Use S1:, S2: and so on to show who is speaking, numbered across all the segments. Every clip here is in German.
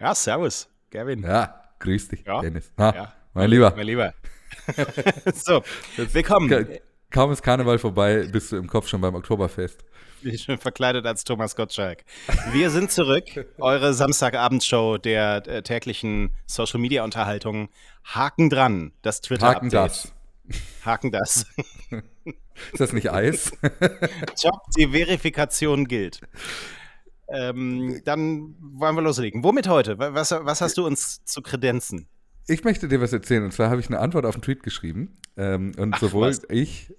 S1: Ja, servus, Gavin.
S2: Ja, grüß dich,
S1: Ja.
S2: Dennis. Ha,
S1: Ja.
S2: Mein Lieber,
S1: Mein Lieber. so, willkommen.
S2: ka- kaum ist Karneval vorbei, bist du im Kopf schon beim Oktoberfest.
S1: Ich bin schon verkleidet als Thomas Gottschalk. Wir sind zurück. Eure Samstagabendshow der äh, täglichen Social-Media-Unterhaltung. Haken dran, das Twitter-Update.
S2: Haken das.
S1: Haken das.
S2: Ist das nicht Eis?
S1: Job, die Verifikation gilt. Ähm, dann wollen wir loslegen. Womit heute? Was, was hast du uns zu kredenzen?
S2: Ich möchte dir was erzählen. Und zwar habe ich eine Antwort auf einen Tweet geschrieben. Ähm, und
S1: Ach,
S2: sowohl
S1: was?
S2: ich,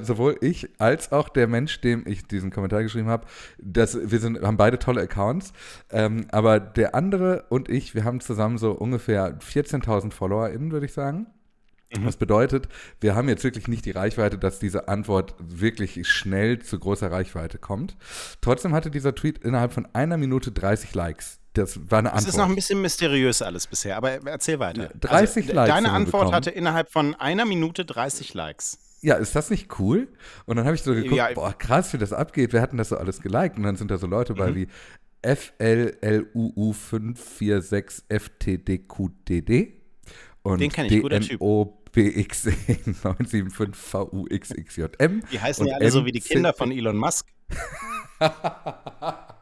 S2: sowohl ich als auch der Mensch, dem ich diesen Kommentar geschrieben habe, das, wir sind, haben beide tolle Accounts. Ähm, aber der andere und ich, wir haben zusammen so ungefähr 14.000 FollowerInnen, würde ich sagen. Das bedeutet, wir haben jetzt wirklich nicht die Reichweite, dass diese Antwort wirklich schnell zu großer Reichweite kommt. Trotzdem hatte dieser Tweet innerhalb von einer Minute 30 Likes. Das war eine
S1: Es
S2: Antwort.
S1: ist noch ein bisschen mysteriös alles bisher, aber erzähl weiter.
S2: 30
S1: d-
S2: Likes
S1: Deine
S2: wir
S1: Antwort
S2: bekommen.
S1: hatte innerhalb von einer Minute 30 Likes.
S2: Ja, ist das nicht cool? Und dann habe ich so geguckt,
S1: Ja.
S2: boah, krass, wie das abgeht. Wer hat denn das so alles geliked? Und dann sind da so Leute
S1: Mhm.
S2: bei wie FLLUU546FTDQDD und
S1: Den kenn ich, guter Typ.
S2: DNOBX975VUXXJM.
S1: Die heißen ja alle so wie die Kinder von Elon Musk.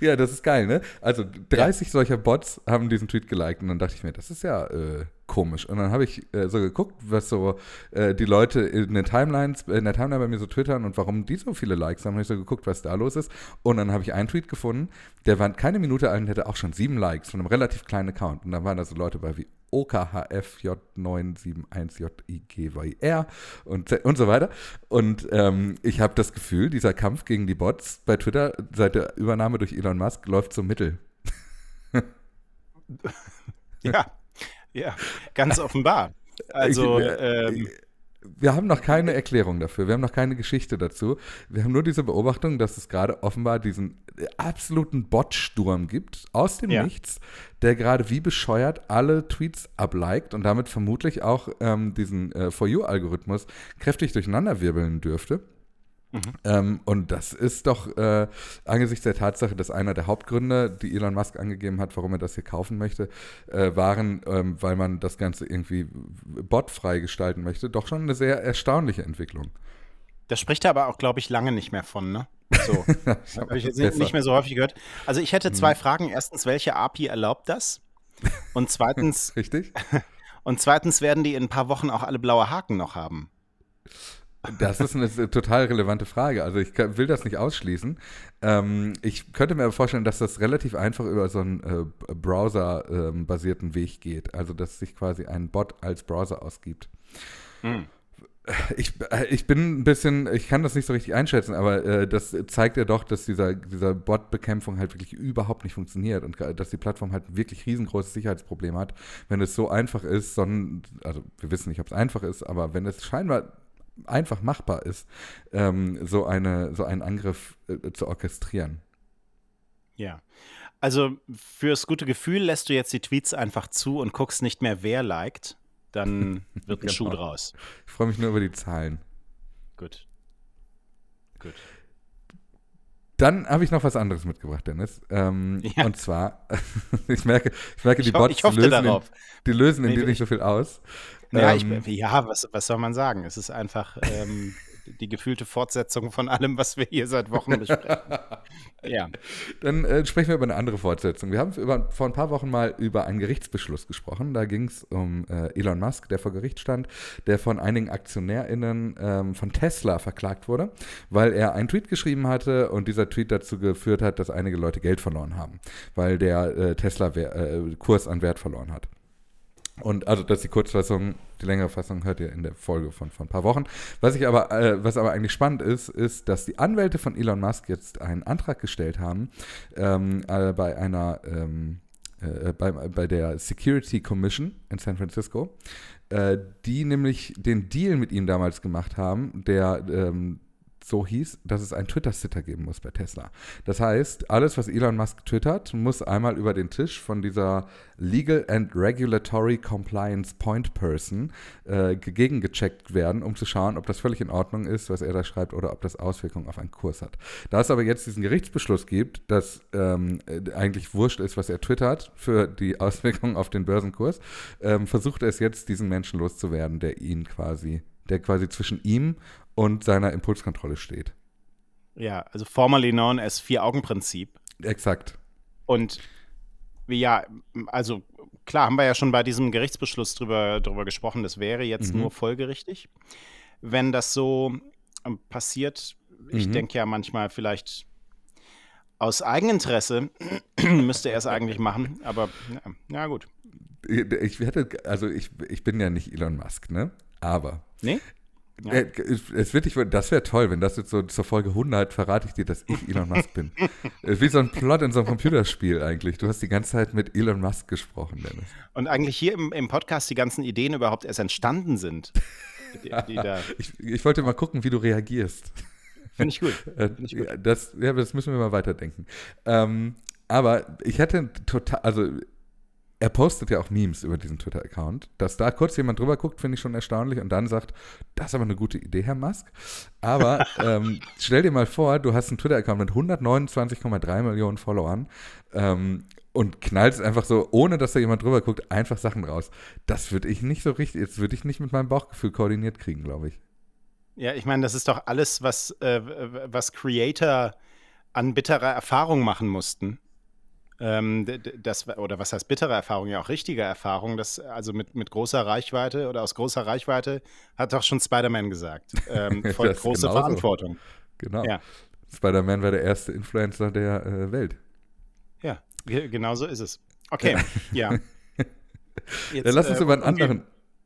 S2: Ja, das ist geil, ne? Also 30 solcher Bots haben diesen Tweet geliked und dann dachte ich mir, das ist ja äh, komisch. Und dann habe ich äh, so geguckt, was so äh, die Leute in den Timelines, in der Timeline bei mir so twittern und warum die so viele Likes haben. Habe ich so geguckt, was da los ist. Und dann habe ich einen Tweet gefunden, der war keine Minute alt und hätte auch schon sieben Likes von einem relativ kleinen Account. Und dann waren da so Leute bei wie OKHFJ971JIGYR und, und so weiter. Und ähm, ich habe das Gefühl, dieser Kampf gegen die Bots bei Twitter seit der Übernahme durch Elon Musk läuft zum Mittel.
S1: Ja, ja, ganz offenbar. Also,
S2: Ich- äh,
S1: ähm,
S2: Wir haben noch keine Erklärung dafür, wir haben noch keine Geschichte dazu. Wir haben nur diese Beobachtung, dass es gerade offenbar diesen äh, absoluten Bot-Sturm gibt, aus dem
S1: Ja.
S2: Nichts, der gerade wie bescheuert alle Tweets abliked und damit vermutlich auch ähm, diesen äh, For You-Algorithmus kräftig durcheinanderwirbeln dürfte. Ähm, und das ist doch äh, angesichts der Tatsache, dass einer der Hauptgründe, die Elon Musk angegeben hat, warum er das hier kaufen möchte, äh, waren, ähm, weil man das Ganze irgendwie botfrei gestalten möchte, doch schon eine sehr erstaunliche Entwicklung.
S1: da spricht er aber auch, glaube ich, lange nicht mehr von, ne? So. Habe ich jetzt
S2: Besser.
S1: nicht mehr so häufig gehört. Also, ich hätte zwei Fragen. Erstens, welche API erlaubt das? Und zweitens,
S2: Richtig?
S1: und zweitens werden die in ein paar Wochen auch alle blaue Haken noch haben.
S2: Das ist eine total relevante Frage. Also ich will das nicht ausschließen. Ähm, ich könnte mir aber vorstellen, dass das relativ einfach über so einen äh, Browser-basierten Weg geht. Also dass sich quasi ein Bot als Browser ausgibt.
S1: Hm.
S2: Ich, äh, ich bin ein bisschen, ich kann das nicht so richtig einschätzen, aber äh, das zeigt ja doch, dass dieser, dieser Bot-Bekämpfung halt wirklich überhaupt nicht funktioniert und ge- dass die Plattform halt wirklich riesengroßes Sicherheitsproblem hat. Wenn es so einfach ist, sondern, also wir wissen nicht, ob es einfach ist, aber wenn es scheinbar einfach machbar ist, ähm, so, eine, so einen Angriff äh, zu orchestrieren.
S1: Ja. Also fürs gute Gefühl lässt du jetzt die Tweets einfach zu und guckst nicht mehr, wer liked. Dann wird ein
S2: Genau.
S1: Schuh draus.
S2: Ich freue mich nur über die Zahlen.
S1: Gut. Gut.
S2: Dann habe ich noch was anderes mitgebracht, Dennis. Ähm,
S1: Ja.
S2: Und zwar, ich merke, ich merke, die
S1: Ich
S2: Bots lösen. In, die lösen in
S1: Nee,
S2: dir
S1: ich-
S2: nicht so viel aus.
S1: Ja,
S2: Ähm,
S1: ich, ja was, was soll man sagen? Es ist einfach ähm, die gefühlte Fortsetzung von allem, was wir hier seit Wochen besprechen. ja.
S2: Dann äh, sprechen wir über eine andere Fortsetzung. Wir haben über, vor ein paar Wochen mal über einen Gerichtsbeschluss gesprochen. Da ging es um äh, Elon Musk, der vor Gericht stand, der von einigen AktionärInnen ähm, von Tesla verklagt wurde, weil er einen Tweet geschrieben hatte und dieser Tweet dazu geführt hat, dass einige Leute Geld verloren haben, weil der äh, Tesla-Kurs an Wert verloren hat. Und also das ist die Kurzfassung, die längere Fassung hört ihr in der Folge von, von ein paar Wochen. Was ich aber, äh, was aber eigentlich spannend ist, ist, dass die Anwälte von Elon Musk jetzt einen Antrag gestellt haben ähm, äh, bei einer ähm, äh, bei, bei der Security Commission in San Francisco, äh, die nämlich den Deal mit ihm damals gemacht haben, der ähm, so hieß, dass es einen Twitter-Sitter geben muss bei Tesla. Das heißt, alles, was Elon Musk twittert, muss einmal über den Tisch von dieser Legal and Regulatory Compliance Point Person äh, gegengecheckt werden, um zu schauen, ob das völlig in Ordnung ist, was er da schreibt, oder ob das Auswirkungen auf einen Kurs hat. Da es aber jetzt diesen Gerichtsbeschluss gibt, dass ähm, äh, eigentlich wurscht ist, was er twittert für die Auswirkungen auf den Börsenkurs, ähm, versucht er es jetzt, diesen Menschen loszuwerden, der ihn quasi, der quasi zwischen ihm und seiner Impulskontrolle steht.
S1: Ja, also formerly known as Vier-Augen-Prinzip.
S2: Exakt.
S1: Und ja, also klar, haben wir ja schon bei diesem Gerichtsbeschluss drüber, drüber gesprochen, das wäre jetzt
S2: Mhm.
S1: nur folgerichtig. Wenn das so ähm, passiert, ich
S2: Mhm.
S1: denke ja manchmal vielleicht aus Eigeninteresse müsste er es eigentlich machen, aber ja, ja gut.
S2: Ich hätte, also ich, ich bin ja nicht Elon Musk, ne? Aber
S1: Nee? Ja.
S2: äh, es wird dich, das wäre toll, wenn das jetzt so zur Folge 100 verrate ich dir, dass ich Elon Musk bin. Es ist Wie so ein Plot in so einem Computerspiel eigentlich. Du hast die ganze Zeit mit Elon Musk gesprochen, Dennis.
S1: Und eigentlich hier im, im Podcast die ganzen Ideen überhaupt erst entstanden sind. Die, die da,
S2: Ich, ich wollte mal gucken, wie du reagierst.
S1: Finde ich gut.
S2: Äh,
S1: Find ich gut.
S2: das, ja, das müssen wir mal weiterdenken. Ähm, aber ich hätte total, also er postet ja auch Memes über diesen Twitter-Account. Dass da kurz jemand drüber guckt, finde ich schon erstaunlich und dann sagt, das ist aber eine gute Idee, Herr Musk. Aber ähm, stell dir mal vor, du hast einen Twitter-Account mit 129,3 Millionen Followern ähm, und knallst einfach so, ohne dass da jemand drüber guckt, einfach Sachen raus. Das würde ich nicht so richtig, jetzt würde ich nicht mit meinem Bauchgefühl koordiniert kriegen, glaube ich.
S1: Ja, ich meine, das ist doch alles, was, äh, was Creator an bitterer Erfahrung machen mussten. Ähm, das, oder was heißt bittere Erfahrung? Ja, auch richtige Erfahrung. Das, also mit, mit großer Reichweite oder aus großer Reichweite hat doch schon Spider-Man gesagt. Ähm,
S2: ist
S1: große
S2: genauso.
S1: Verantwortung.
S2: Genau.
S1: Ja.
S2: Spider-Man war der erste Influencer der äh, Welt.
S1: Ja, ge- genau so ist es. Okay, ja. Jetzt,
S2: Dann lass uns
S1: äh,
S2: über einen anderen.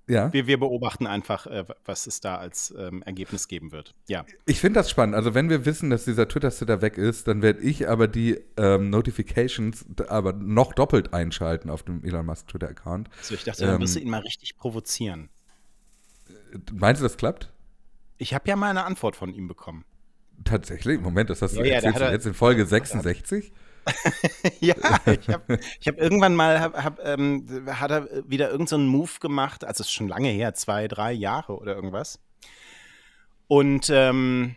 S2: Ja,
S1: Wir, wir beobachten einfach, äh, was es da als ähm, Ergebnis geben wird. Ja.
S2: ich finde das spannend. Also wenn wir wissen, dass dieser Twitter-Sitter weg ist, dann werde ich aber die ähm, Notifications aber noch doppelt einschalten auf dem Elon Musk Twitter-Account.
S1: So, ich dachte, dann wirst du
S2: Ähm,
S1: ihn mal richtig provozieren.
S2: Meinst du, das klappt?
S1: Ich habe ja mal eine Antwort von ihm bekommen.
S2: Tatsächlich? Moment, das hast du
S1: Ja, ja,
S2: jetzt in Folge 66?
S1: ja, ich habe hab irgendwann mal, hab, hab, ähm, hat er wieder irgendeinen so Move gemacht, also ist schon lange her, zwei, drei Jahre oder irgendwas. Und ähm,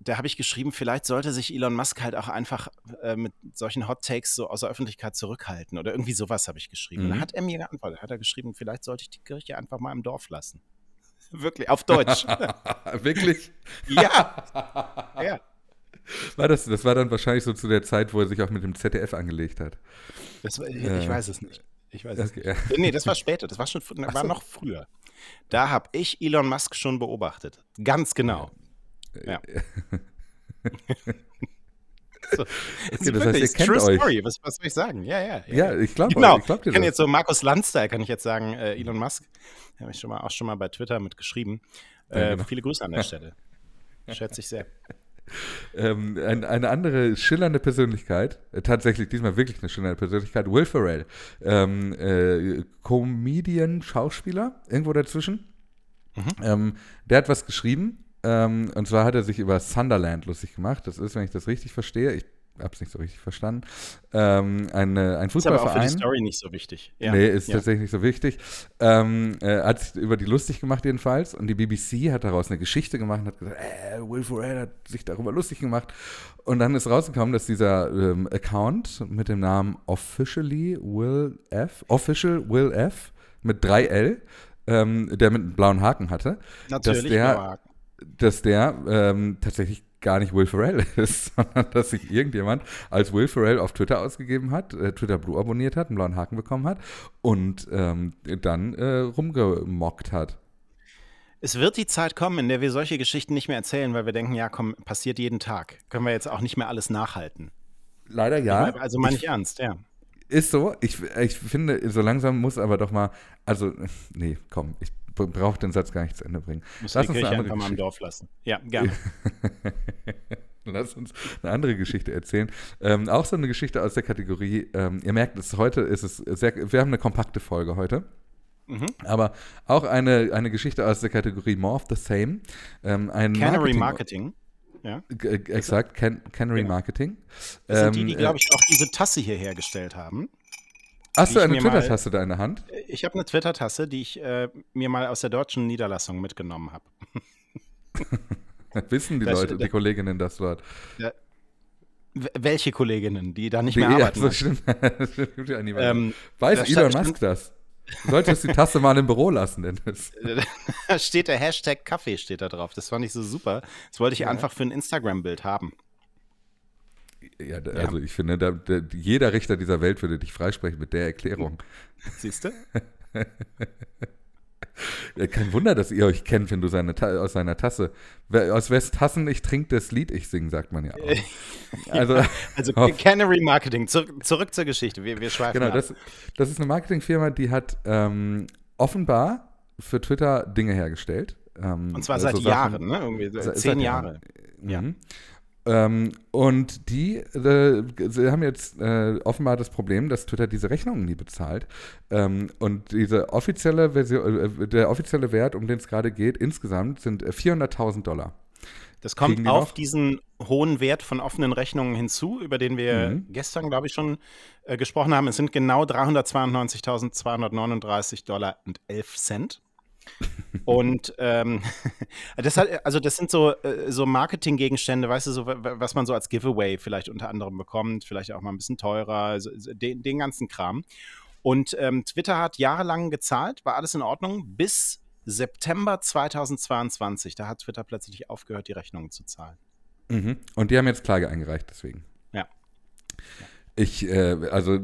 S1: da habe ich geschrieben, vielleicht sollte sich Elon Musk halt auch einfach äh, mit solchen Hot Takes so aus der Öffentlichkeit zurückhalten oder irgendwie sowas habe ich geschrieben. Und
S2: Mhm.
S1: dann hat er mir geantwortet, hat er geschrieben, vielleicht sollte ich die Kirche einfach mal im Dorf lassen. Wirklich, auf Deutsch.
S2: Wirklich?
S1: ja. ja.
S2: War das, das war dann wahrscheinlich so zu der Zeit, wo er sich auch mit dem ZDF angelegt hat.
S1: War- ich
S2: Äh,
S1: weiß es nicht. Ich weiß es
S2: Okay,
S1: nicht.
S2: ja.
S1: Nee, das war später. Das war schon war
S2: so.
S1: noch früher. Da habe ich Elon Musk schon beobachtet. Ganz genau. Ja. So.
S2: Okay, das heißt, ihr
S1: ist
S2: kennt
S1: True
S2: euch.
S1: Story. Was, was soll ich sagen? Ja, ja.
S2: Ja, ich glaube
S1: Genau.
S2: ich glaub dir
S1: Ich kann
S2: das.
S1: jetzt so Markus Landstyle, kann ich jetzt sagen, äh, Elon Musk. Habe ich schon mal, auch schon mal bei Twitter mit geschrieben. Äh,
S2: Ja, genau.
S1: Viele Grüße an der Stelle. Schätze ich sehr.
S2: Ähm, ein, eine andere schillernde Persönlichkeit, äh, tatsächlich diesmal wirklich eine schillernde Persönlichkeit, Will Ferrell, ähm, äh, Comedian, Schauspieler, irgendwo dazwischen.
S1: Mhm.
S2: Ähm, der hat was geschrieben, ähm, und zwar hat er sich über Sunderland lustig gemacht. Das ist, wenn ich das richtig verstehe, ich habe es nicht so richtig verstanden, ähm, eine, ein
S1: Ist aber auch für die
S2: Fußballverein.
S1: Story nicht so wichtig. Ja.
S2: Nee, ist
S1: ja.
S2: tatsächlich nicht so wichtig. Ähm, äh, hat sich über die lustig gemacht jedenfalls und die BBC hat daraus eine Geschichte gemacht und hat gesagt, äh, Will Ferrell hat sich darüber lustig gemacht. Und dann ist rausgekommen, dass dieser ähm, Account mit dem Namen Officially Will F, Official Will F mit 3L, ähm, der mit einem blauen Haken hatte,
S1: Natürlich.
S2: der- dass der ähm, tatsächlich gar nicht Will Ferrell ist, sondern dass sich irgendjemand als Will Ferrell auf Twitter ausgegeben hat, äh, Twitter Blue abonniert hat, einen blauen Haken bekommen hat und ähm, dann äh, rumgemockt hat.
S1: Es wird die Zeit kommen, in der wir solche Geschichten nicht mehr erzählen, weil wir denken, ja, komm, passiert jeden Tag. Können wir jetzt auch nicht mehr alles nachhalten.
S2: Leider ja.
S1: Also meine ich ernst, ja.
S2: Ist so. Ich, ich finde, so langsam muss aber doch mal, also, nee, komm, ich brauche den Satz gar nicht zu Ende bringen.
S1: Muss
S2: Lass
S1: die
S2: uns eine
S1: Kirche
S2: andere
S1: einfach mal im Dorf lassen. Ja, gerne.
S2: Lass uns eine andere Geschichte erzählen. Ähm, auch so eine Geschichte aus der Kategorie, ähm, ihr merkt, es, heute ist es sehr, wir haben eine kompakte Folge heute.
S1: Mhm.
S2: Aber auch eine, eine Geschichte aus der Kategorie More of the Same. Ähm, ein
S1: Cannery
S2: Marketing-
S1: Marketing. Ja?
S2: Exakt, Can Canary genau. Marketing.
S1: Das sind die, die, ähm, glaube ich, auch diese Tasse hier hergestellt haben.
S2: Hast du eine Twitter-Tasse da in der Hand?
S1: Ich habe eine Twitter-Tasse, die ich äh, mir mal aus der deutschen Niederlassung mitgenommen habe.
S2: Wissen die das, Leute, die Kolleginnen das dort?
S1: Ja, welche Kolleginnen, die da nicht mehr arbeiten? Ja, so stimmt.
S2: das stimmt ja ähm, Weiß Elon Musk das? Du solltest die Tasse mal im Büro lassen, Dennis.
S1: Da steht der Hashtag Kaffee steht da drauf. Das fand ich so super. Das wollte ich ja. einfach für ein Instagram-Bild haben.
S2: Ja, also ja. ich finde, da, da, jeder Richter dieser Welt würde dich freisprechen mit der Erklärung.
S1: Siehst du?
S2: Kein Wunder, dass ihr euch kennt, wenn du seine aus seiner Tasse. Aus wessen Tassen ich trinke das Lied ich singe, sagt man ja auch.
S1: Also, ja, also Canary Marketing, Zur, zurück zur Geschichte. Wir, wir schweifen
S2: Genau, das, das, ist eine Marketingfirma, die hat ähm, offenbar für Twitter Dinge hergestellt.
S1: Ähm, Und zwar seit so Jahren, ne? Irgendwie seit zehn Jahre.
S2: Ja. Mhm. Ähm, und die äh, sie haben jetzt äh, offenbar das Problem, dass Twitter diese Rechnungen nie bezahlt. Ähm, und diese offizielle Version, äh, der offizielle Wert, um den es gerade geht, insgesamt sind 400.000 äh, Dollar.
S1: Das kommt die auf noch? diesen hohen Wert von offenen Rechnungen hinzu, über den wir mhm. gestern, glaube ich, schon äh, gesprochen haben. Es sind genau 392.239 Dollar und 11 Cent. Und ähm, das hat, also das sind so, äh, so Marketinggegenstände, weißt du, so, was man so als Giveaway vielleicht unter anderem bekommt, vielleicht auch mal ein bisschen teurer, also, den, den ganzen Kram. Und ähm, Twitter hat jahrelang gezahlt, war alles in Ordnung, bis September 2022. Da hat Twitter plötzlich aufgehört, die Rechnungen zu zahlen.
S2: Mhm. Und die haben jetzt Klage eingereicht, deswegen.
S1: Ja.
S2: Ich, äh, also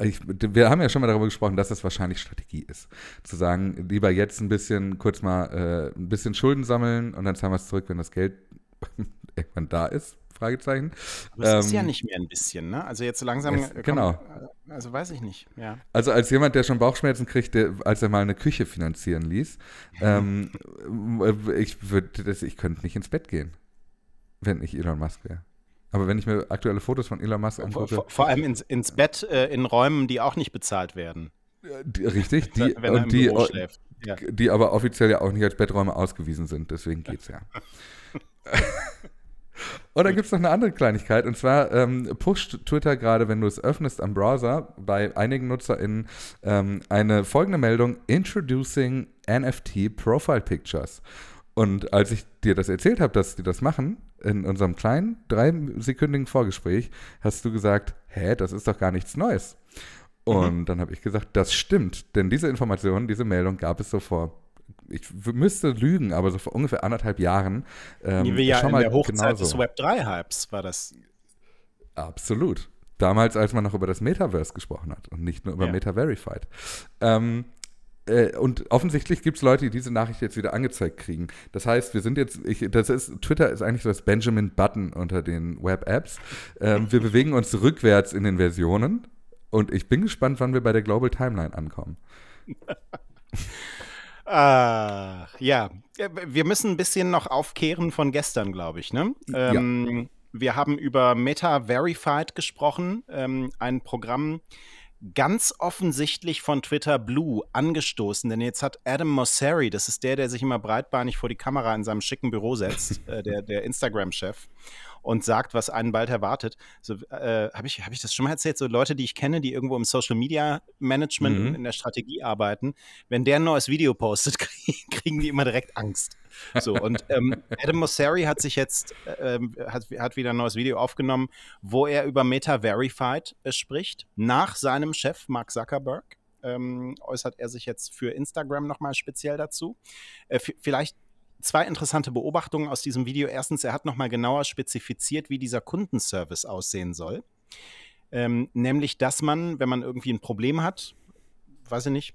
S2: ich, wir haben ja schon mal darüber gesprochen, dass das wahrscheinlich Strategie ist. Zu sagen, lieber jetzt ein bisschen, kurz mal äh, ein bisschen Schulden sammeln und dann zahlen wir es zurück, wenn das Geld irgendwann da ist. Fragezeichen.
S1: Aber es ähm, ist ja ähm, nicht mehr ein bisschen, ne? Also jetzt langsam.
S2: Es, kommt, genau.
S1: Äh, also weiß ich nicht, ja.
S2: Also als jemand, der schon Bauchschmerzen kriegt, der, als er mal eine Küche finanzieren ließ, ähm, ich würde, ich könnte nicht ins Bett gehen, wenn ich Elon Musk wäre. Aber wenn ich mir aktuelle Fotos von Elon Musk angucke.
S1: Vor, vor allem ins, ins Bett äh, in Räumen, die auch nicht bezahlt werden.
S2: Die, richtig, die, wenn er und die, ja. die aber offiziell ja auch nicht als Betträume ausgewiesen sind, deswegen geht's ja. Und dann gibt es noch eine andere Kleinigkeit, und zwar ähm, pusht Twitter gerade, wenn du es öffnest am Browser, bei einigen NutzerInnen ähm, eine folgende Meldung: Introducing NFT Profile Pictures. Und als ich dir das erzählt habe, dass die das machen, in unserem kleinen, dreisekündigen Vorgespräch, hast du gesagt, hä, das ist doch gar nichts Neues. Und mhm. dann habe ich gesagt, das stimmt, denn diese Information, diese Meldung gab es so vor, ich müsste lügen, aber so vor ungefähr anderthalb Jahren.
S1: Ähm, Die wir ja schon in mal der Hochzeit genauso. des Web 3-Hypes war das.
S2: Absolut. Damals, als man noch über das Metaverse gesprochen hat und nicht nur über ja. Meta Verified. Ähm, äh, und offensichtlich gibt es Leute, die diese Nachricht jetzt wieder angezeigt kriegen. Das heißt, wir sind jetzt, ich, das ist, Twitter ist eigentlich so das Benjamin Button unter den Web-Apps. Ähm, wir bewegen uns rückwärts in den Versionen und ich bin gespannt, wann wir bei der Global Timeline ankommen.
S1: Ach, ja. Wir müssen ein bisschen noch aufkehren von gestern, glaube ich. Ne? Ähm, ja. Wir haben über Meta Verified gesprochen, ähm, ein Programm, ganz offensichtlich von Twitter Blue angestoßen, denn jetzt hat Adam Mosseri, das ist der, der sich immer breitbeinig vor die Kamera in seinem schicken Büro setzt, äh, der, der Instagram-Chef, und sagt, was einen bald erwartet. So, äh, habe ich, hab ich das schon mal erzählt? So Leute, die ich kenne, die irgendwo im Social Media Management mhm. in der Strategie arbeiten, wenn der ein neues Video postet, kriegen die immer direkt Angst. So, und ähm, Adam Mosseri hat sich jetzt, äh, hat, hat wieder ein neues Video aufgenommen, wo er über Meta Verified äh, spricht, nach seinem Chef Mark Zuckerberg. Ähm, äußert er sich jetzt für Instagram nochmal speziell dazu. Äh, vielleicht zwei interessante Beobachtungen aus diesem Video. Erstens, er hat nochmal genauer spezifiziert, wie dieser Kundenservice aussehen soll. Ähm, nämlich, dass man, wenn man irgendwie ein Problem hat, weiß ich nicht,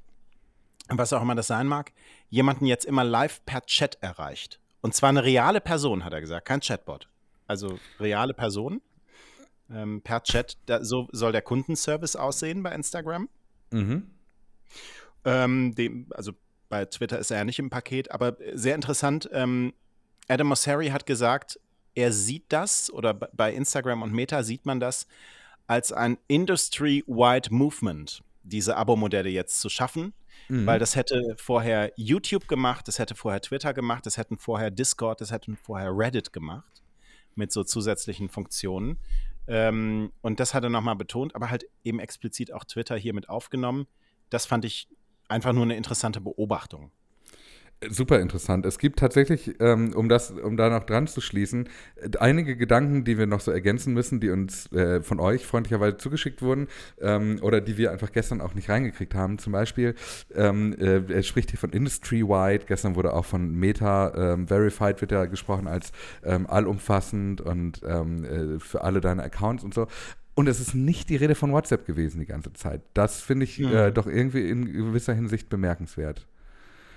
S1: was auch immer das sein mag, jemanden jetzt immer live per Chat erreicht. Und zwar eine reale Person, hat er gesagt, kein Chatbot. Also reale Person ähm, per Chat. Da, so soll der Kundenservice aussehen bei Instagram. Mhm. Ähm, dem, also bei Twitter ist er ja nicht im Paket, aber sehr interessant. Ähm, Adam Mosseri hat gesagt, er sieht das oder bei Instagram und Meta sieht man das als ein Industry-wide Movement, diese Abo-Modelle jetzt zu schaffen, Mhm. Weil das hätte vorher YouTube gemacht, das hätte vorher Twitter gemacht, das hätten vorher Discord, das hätten vorher Reddit gemacht mit so zusätzlichen Funktionen. Ähm, und das hat er nochmal betont, aber halt eben explizit auch Twitter hier mit aufgenommen. Das fand ich einfach nur eine interessante Beobachtung.
S2: Super interessant. Es gibt tatsächlich, ähm, um das, um da noch dran zu schließen, einige Gedanken, die wir noch so ergänzen müssen, die uns äh, von euch freundlicherweise zugeschickt wurden ähm, oder die wir einfach gestern auch nicht reingekriegt haben. Zum Beispiel, ähm, äh, er spricht hier von Industry-wide. Gestern wurde auch von Meta Verified wird ja gesprochen als allumfassend und äh, für alle deine Accounts und so. Und es ist nicht die Rede von WhatsApp gewesen die ganze Zeit. Das finde ich mhm. äh, doch irgendwie in gewisser Hinsicht bemerkenswert.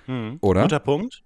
S1: Mhm. Oder? Guter Punkt.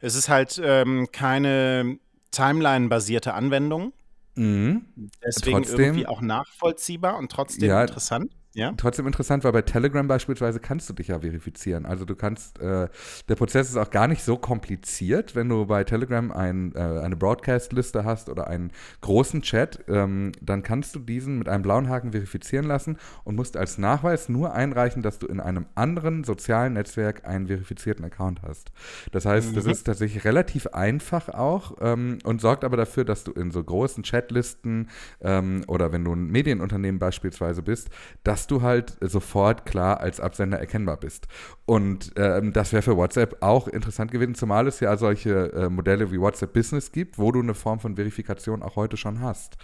S1: Es ist halt ähm, keine Timeline-basierte Anwendung. Mhm. Deswegen trotzdem, irgendwie auch nachvollziehbar und trotzdem ja, interessant. Ja?
S2: Trotzdem interessant, weil bei Telegram beispielsweise kannst du dich ja verifizieren. Also du kannst, äh, der Prozess ist auch gar nicht so kompliziert, wenn du bei Telegram ein, äh, eine Broadcast-Liste hast oder einen großen Chat, ähm, dann kannst du diesen mit einem blauen Haken verifizieren lassen und musst als Nachweis nur einreichen, dass du in einem anderen sozialen Netzwerk einen verifizierten Account hast. Das heißt, mhm. das ist tatsächlich relativ einfach auch ähm, und sorgt aber dafür, dass du in so großen Chatlisten ähm, oder wenn du ein Medienunternehmen beispielsweise bist, dass du halt sofort klar als Absender erkennbar bist. Und ähm, das wäre für WhatsApp auch interessant gewesen, zumal es ja solche äh, Modelle wie WhatsApp Business gibt, wo du eine Form von Verifikation auch heute schon hast.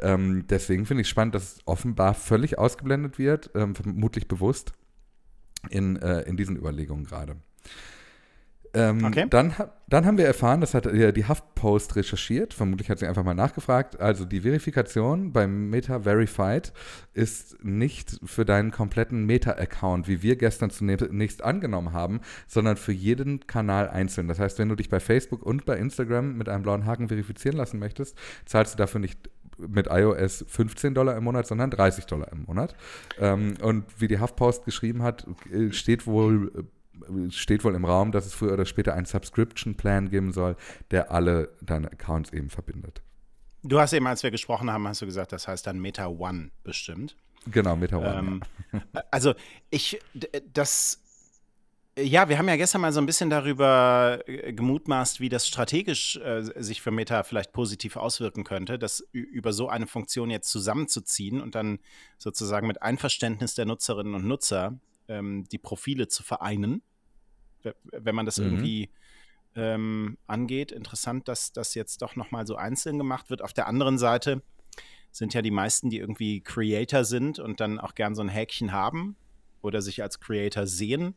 S2: Ähm, deswegen finde ich spannend, dass es offenbar völlig ausgeblendet wird, ähm, vermutlich bewusst in, äh, in diesen Überlegungen gerade. Ähm, okay. dann, dann haben wir erfahren, das hat die HuffPost recherchiert, vermutlich hat sie einfach mal nachgefragt. Also die Verifikation beim Meta Verified ist nicht für deinen kompletten Meta-Account, wie wir gestern zunächst angenommen haben, sondern für jeden Kanal einzeln. Das heißt, wenn du dich bei Facebook und bei Instagram mit einem blauen Haken verifizieren lassen möchtest, zahlst du dafür nicht mit iOS 15 Dollar im Monat, sondern 30 Dollar im Monat. Ähm, und wie die HuffPost geschrieben hat, äh, steht wohl steht wohl im Raum, dass es früher oder später einen Subscription-Plan geben soll, der alle deine Accounts eben verbindet.
S1: Du hast eben, als wir gesprochen haben, hast du gesagt, das heißt dann Meta One bestimmt.
S2: Genau, Meta One. Ähm,
S1: ja. Also ich, das, ja, wir haben ja gestern mal so ein bisschen darüber äh, gemutmaßt, wie das strategisch äh, sich für Meta vielleicht positiv auswirken könnte, das über so eine Funktion jetzt zusammenzuziehen und dann sozusagen mit Einverständnis der Nutzerinnen und Nutzer ähm, die Profile zu vereinen wenn man das mhm. irgendwie ähm, angeht. Interessant, dass das jetzt doch nochmal so einzeln gemacht wird. Auf der anderen Seite sind ja die meisten, die irgendwie Creator sind und dann auch gern so ein Häkchen haben oder sich als Creator sehen.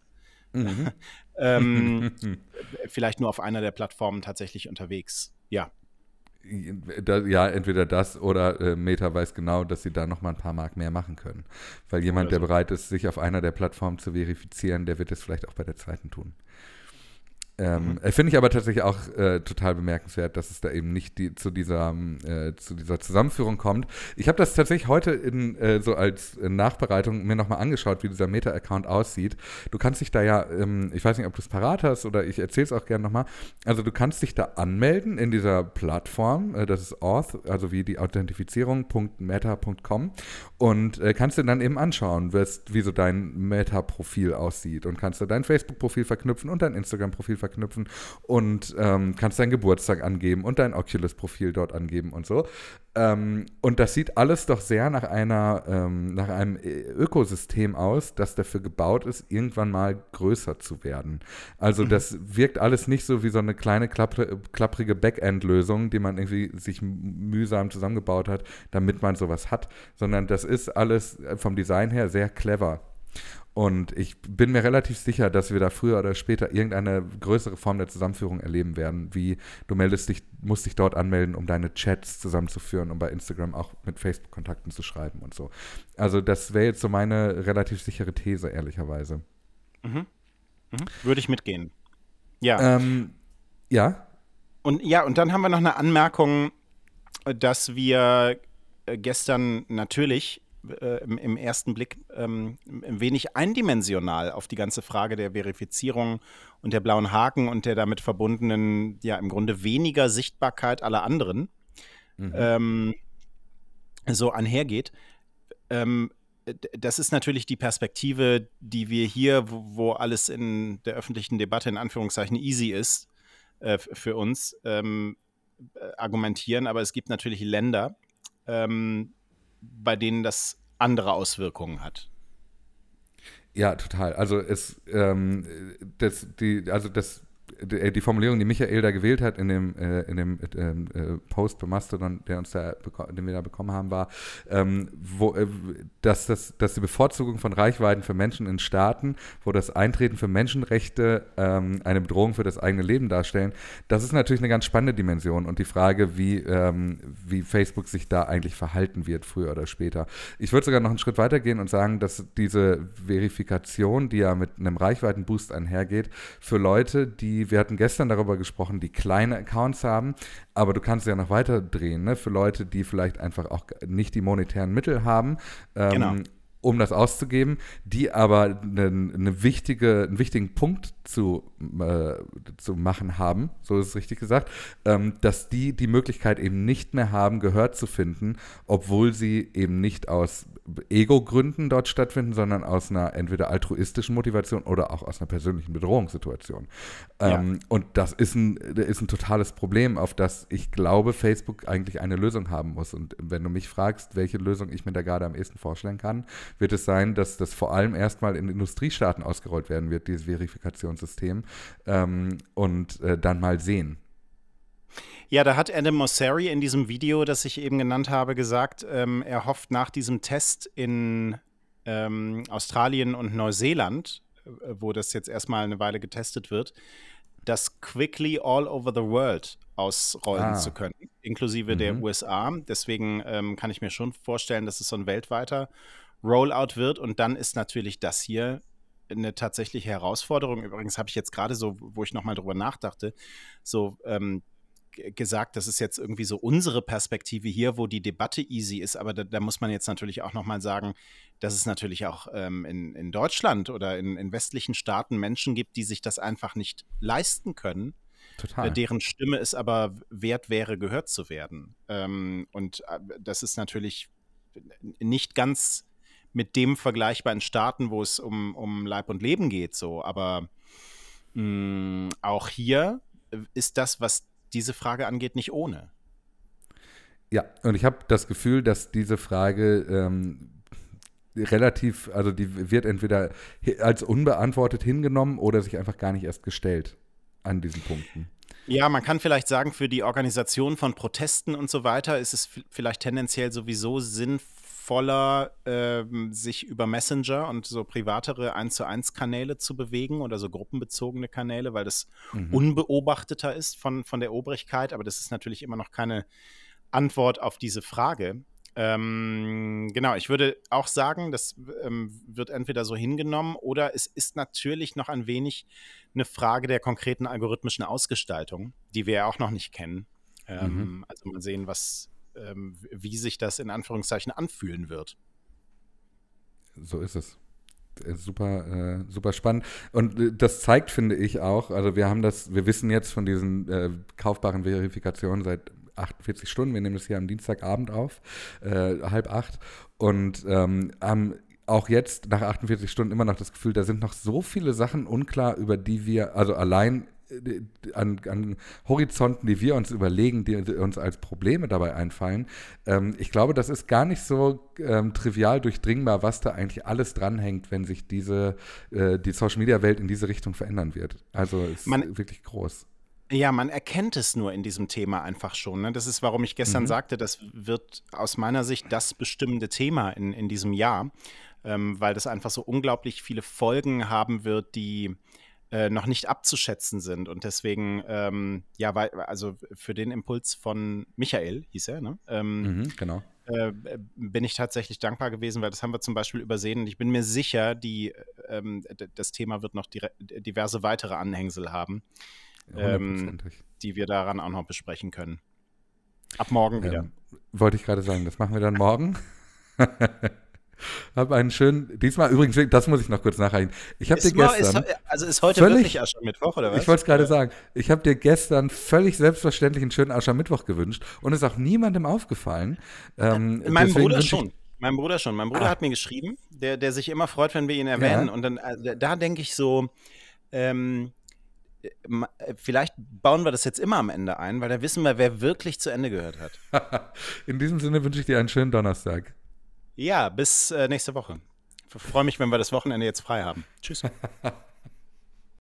S1: Mhm. ähm, vielleicht nur auf einer der Plattformen tatsächlich unterwegs. Ja.
S2: Ja, entweder das oder äh, Meta weiß genau, dass sie da noch mal ein paar Mark mehr machen können. Weil jemand, so. der bereit ist, sich auf einer der Plattformen zu verifizieren, der wird es vielleicht auch bei der zweiten tun. Ähm, mhm. Finde ich aber tatsächlich auch äh, total bemerkenswert, dass es da eben nicht die, zu, dieser, äh, zu dieser Zusammenführung kommt. Ich habe das tatsächlich heute in, äh, so als Nachbereitung mir nochmal angeschaut, wie dieser Meta-Account aussieht. Du kannst dich da ja, ähm, ich weiß nicht, ob du es parat hast oder ich erzähle es auch gerne nochmal. Also du kannst dich da anmelden in dieser Plattform, äh, das ist Auth, also wie die Authentifizierung.meta.com und äh, kannst dir dann eben anschauen, wirst, wie so dein Meta-Profil aussieht und kannst du dein Facebook-Profil verknüpfen und dein Instagram-Profil verknüpfen und ähm, kannst deinen Geburtstag angeben und dein Oculus-Profil dort angeben und so. Ähm, und das sieht alles doch sehr nach einer, ähm, nach einem Ökosystem aus, das dafür gebaut ist, irgendwann mal größer zu werden. Also mhm. das wirkt alles nicht so wie so eine kleine klapprige Backend-Lösung, die man irgendwie sich mühsam zusammengebaut hat, damit man sowas hat, sondern das ist alles vom Design her sehr clever. Und ich bin mir relativ sicher, dass wir da früher oder später irgendeine größere Form der Zusammenführung erleben werden, wie du meldest dich, musst dich dort anmelden, um deine Chats zusammenzuführen, um bei Instagram auch mit Facebook-Kontakten zu schreiben und so. Also das wäre jetzt so meine relativ sichere These, ehrlicherweise.
S1: Mhm. Mhm. Würde ich mitgehen. Ja.
S2: Ähm, ja.
S1: Und ja, und dann haben wir noch eine Anmerkung, dass wir äh, gestern natürlich äh, im, im, ersten Blick ähm, ein wenig eindimensional auf die ganze Frage der Verifizierung und der blauen Haken und der damit verbundenen, ja, im Grunde weniger Sichtbarkeit aller anderen mhm. ähm, so einhergeht. Ähm, das ist natürlich die Perspektive, die wir hier, wo, wo, alles in der öffentlichen Debatte in Anführungszeichen easy ist, äh, für uns ähm, äh, argumentieren. Aber es gibt natürlich Länder, ähm, bei denen das andere Auswirkungen hat.
S2: Ja, total. Also es, ähm, das, die, also das die Formulierung, die Michael da gewählt hat in dem, äh, in dem ähm, äh, Post bei Mastodon, der uns da, den wir da bekommen haben, war, ähm, wo, äh, dass, das, dass die Bevorzugung von Reichweiten für Menschen in Staaten, wo das Eintreten für Menschenrechte ähm, eine Bedrohung für das eigene Leben darstellen, das ist natürlich eine ganz spannende Dimension und die Frage, wie, ähm, wie Facebook sich da eigentlich verhalten wird, früher oder später. Ich würde sogar noch einen Schritt weiter gehen und sagen, dass diese Verifikation, die ja mit einem Reichweitenboost einhergeht, für Leute, die wir hatten gestern darüber gesprochen, die kleine Accounts haben, aber du kannst ja noch weiter drehen, ne? für Leute, die vielleicht einfach auch nicht die monetären Mittel haben. Ähm, genau um das auszugeben, die aber eine, eine wichtige, einen wichtigen Punkt zu, äh, zu machen haben, so ist es richtig gesagt, ähm, dass die die Möglichkeit eben nicht mehr haben, Gehör zu finden, obwohl sie eben nicht aus Ego-Gründen dort stattfinden, sondern aus einer entweder altruistischen Motivation oder auch aus einer persönlichen Bedrohungssituation. Ähm, ja. Und das ist ein, ist ein totales Problem, auf das ich glaube, Facebook eigentlich eine Lösung haben muss. Und wenn du mich fragst, welche Lösung ich mir da gerade am ehesten vorstellen kann, wird es sein, dass das vor allem erstmal in Industriestaaten ausgerollt werden wird, dieses Verifikationssystem, ähm, und äh, dann mal sehen.
S1: Ja, da hat Adam Mosseri in diesem Video, das ich eben genannt habe, gesagt, ähm, er hofft nach diesem Test in ähm, Australien und Neuseeland, äh, wo das jetzt erstmal eine Weile getestet wird, das quickly all over the world ausrollen ah. zu können, inklusive mhm. der USA. Deswegen ähm, kann ich mir schon vorstellen, dass es so ein weltweiter Rollout wird. Und dann ist natürlich das hier eine tatsächliche Herausforderung. Übrigens habe ich jetzt gerade so, wo ich nochmal drüber nachdachte, so ähm, gesagt, das ist jetzt irgendwie so unsere Perspektive hier, wo die Debatte easy ist, aber da, da muss man jetzt natürlich auch nochmal sagen, dass es natürlich auch ähm, in, in Deutschland oder in, in westlichen Staaten Menschen gibt, die sich das einfach nicht leisten können. Total. Äh, deren Stimme es aber wert wäre, gehört zu werden. Ähm, und äh, das ist natürlich nicht ganz mit dem vergleichbar in Staaten, wo es um, um Leib und Leben geht, so. Aber mh, auch hier ist das, was diese Frage angeht, nicht ohne.
S2: Ja, und ich habe das Gefühl, dass diese Frage ähm, relativ, also die wird entweder als unbeantwortet hingenommen oder sich einfach gar nicht erst gestellt an diesen Punkten.
S1: Ja, man kann vielleicht sagen, für die Organisation von Protesten und so weiter ist es vielleicht tendenziell sowieso sinnvoll voller ähm, sich über Messenger und so privatere 1 zu 1 Kanäle zu bewegen oder so gruppenbezogene Kanäle, weil das mhm. unbeobachteter ist von, von der Obrigkeit. Aber das ist natürlich immer noch keine Antwort auf diese Frage. Ähm, genau, ich würde auch sagen, das ähm, wird entweder so hingenommen oder es ist natürlich noch ein wenig eine Frage der konkreten algorithmischen Ausgestaltung, die wir ja auch noch nicht kennen. Ähm, mhm. Also mal sehen, was, ähm, wie sich das in Anführungszeichen anfühlen wird.
S2: So ist es. Äh, super, äh, super spannend. Und äh, das zeigt, finde ich auch, also wir haben das, wir wissen jetzt von diesen äh, kaufbaren Verifikationen seit 48 Stunden. Wir nehmen das hier am Dienstagabend auf, äh, halb acht. Und ähm, haben auch jetzt nach 48 Stunden immer noch das Gefühl, da sind noch so viele Sachen unklar, über die wir, also allein an, an, Horizonten, die wir uns überlegen, die uns als Probleme dabei einfallen. Ähm, ich glaube, das ist gar nicht so ähm, trivial durchdringbar, was da eigentlich alles dranhängt, wenn sich diese, äh, die Social-Media-Welt in diese Richtung verändern wird. Also es ist wirklich groß.
S1: Ja, man erkennt es nur in diesem Thema einfach schon. Ne? Das ist, warum ich gestern mhm. sagte, das wird aus meiner Sicht das bestimmende Thema in, in diesem Jahr, ähm, weil das einfach so unglaublich viele Folgen haben wird, die äh, noch nicht abzuschätzen sind. Und deswegen, ähm, ja, weil, also für den Impuls von Michael, hieß er, ne? Ähm,
S2: mhm, genau.
S1: Äh, bin ich tatsächlich dankbar gewesen, weil das haben wir zum Beispiel übersehen. Und ich bin mir sicher, die, ähm, das Thema wird noch diverse weitere Anhängsel haben, ähm, die wir daran auch noch besprechen können. Ab morgen wieder.
S2: wollte ich gerade sagen, das machen wir dann morgen. Hab einen schönen, diesmal übrigens, das muss ich noch kurz nachreichen. Ich habe dir gestern.
S1: Ist, also ist heute völlig, wirklich Aschermittwoch, oder was?
S2: Ich wollte es gerade sagen. Ich habe dir gestern völlig selbstverständlich einen schönen Aschermittwoch gewünscht und ist auch niemandem aufgefallen.
S1: Ähm, meinem Bruder schon. Mein Bruder schon. Mein Bruder ah. hat mir geschrieben, der, der sich immer freut, wenn wir ihn erwähnen. Ja. Und dann, äh, da denke ich so, ähm, äh, äh, vielleicht bauen wir das jetzt immer am Ende ein, weil da wissen wir, wer wirklich zu Ende gehört hat.
S2: In diesem Sinne wünsche ich dir einen schönen Donnerstag.
S1: Ja, bis äh, nächste Woche. Ich freue mich, wenn wir das Wochenende jetzt frei haben. Tschüss.